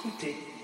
Écoutez.